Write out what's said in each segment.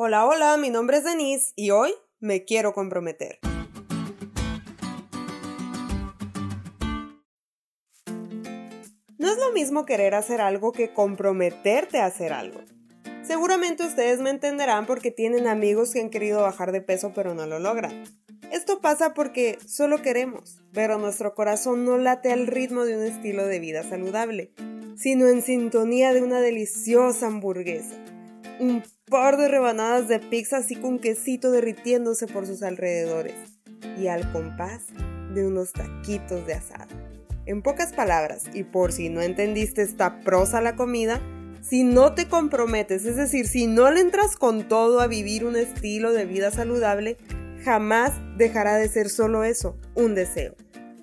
Hola, hola, mi nombre es Denise y hoy me quiero comprometer. No es lo mismo querer hacer algo que comprometerte a hacer algo. Seguramente ustedes me entenderán porque tienen amigos que han querido bajar de peso pero no lo logran. Esto pasa porque solo queremos, pero nuestro corazón no late al ritmo de un estilo de vida saludable, sino en sintonía de una deliciosa hamburguesa un par de rebanadas de pizza así con quesito derritiéndose por sus alrededores y al compás de unos taquitos de asada. En pocas palabras, y por si no entendiste esta prosa la comida, si no te comprometes, es decir, si no le entras con todo a vivir un estilo de vida saludable, jamás dejará de ser solo eso, un deseo.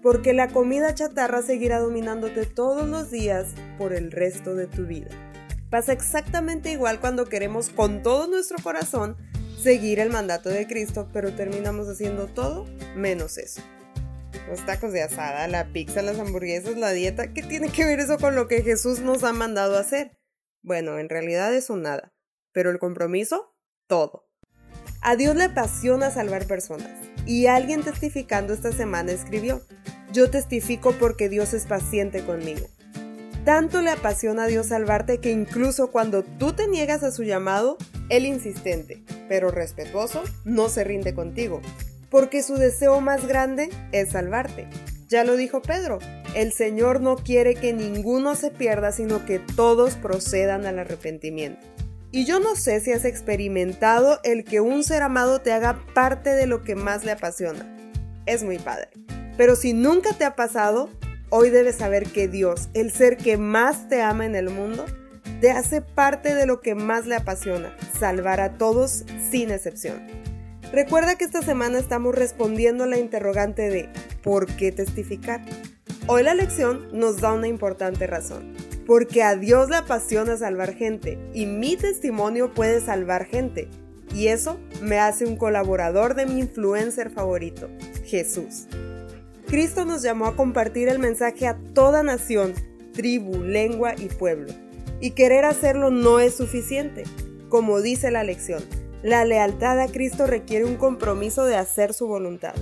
Porque la comida chatarra seguirá dominándote todos los días por el resto de tu vida. Pasa exactamente igual cuando queremos con todo nuestro corazón seguir el mandato de Cristo, pero terminamos haciendo todo menos eso. Los tacos de asada, la pizza, las hamburguesas, la dieta, ¿qué tiene que ver eso con lo que Jesús nos ha mandado hacer? Bueno, en realidad eso nada, pero el compromiso, todo. A Dios le apasiona salvar personas, y alguien testificando esta semana escribió, yo testifico porque Dios es paciente conmigo. Tanto le apasiona a Dios salvarte que incluso cuando tú te niegas a su llamado, Él insistente, pero respetuoso, no se rinde contigo, porque su deseo más grande es salvarte. Ya lo dijo Pedro, el Señor no quiere que ninguno se pierda, sino que todos procedan al arrepentimiento. Y yo no sé si has experimentado el que un ser amado te haga parte de lo que más le apasiona. Es muy padre. Pero si nunca te ha pasado, Hoy debes saber que Dios, el ser que más te ama en el mundo, te hace parte de lo que más le apasiona, salvar a todos sin excepción. Recuerda que esta semana estamos respondiendo a la interrogante de ¿por qué testificar? Hoy la lección nos da una importante razón. Porque a Dios le apasiona salvar gente y mi testimonio puede salvar gente. Y eso me hace un colaborador de mi influencer favorito, Jesús. Cristo nos llamó a compartir el mensaje a toda nación, tribu, lengua y pueblo. Y querer hacerlo no es suficiente. Como dice la lección, la lealtad a Cristo requiere un compromiso de hacer su voluntad.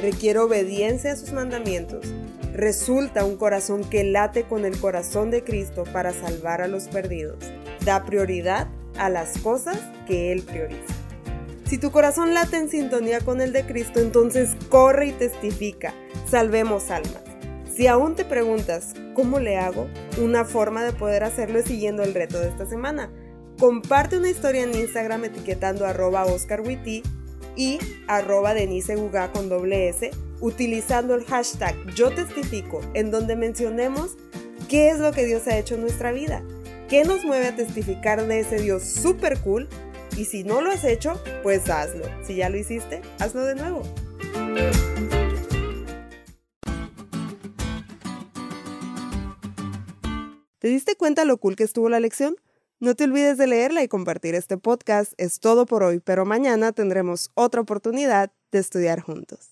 Requiere obediencia a sus mandamientos. Resulta un corazón que late con el corazón de Cristo para salvar a los perdidos. Da prioridad a las cosas que Él prioriza. Si tu corazón late en sintonía con el de Cristo, entonces corre y testifica. Salvemos almas. Si aún te preguntas, ¿cómo le hago? Una forma de poder hacerlo es siguiendo el reto de esta semana. Comparte una historia en Instagram etiquetando arroba OscarWitty y arroba Denise con doble S utilizando el hashtag Yo Testifico, en donde mencionemos qué es lo que Dios ha hecho en nuestra vida, qué nos mueve a testificar de ese Dios super cool y si no lo has hecho, pues hazlo. Si ya lo hiciste, hazlo de nuevo. ¿Te diste cuenta lo cool que estuvo la lección? No te olvides de leerla y compartir este podcast. Es todo por hoy, pero mañana tendremos otra oportunidad de estudiar juntos.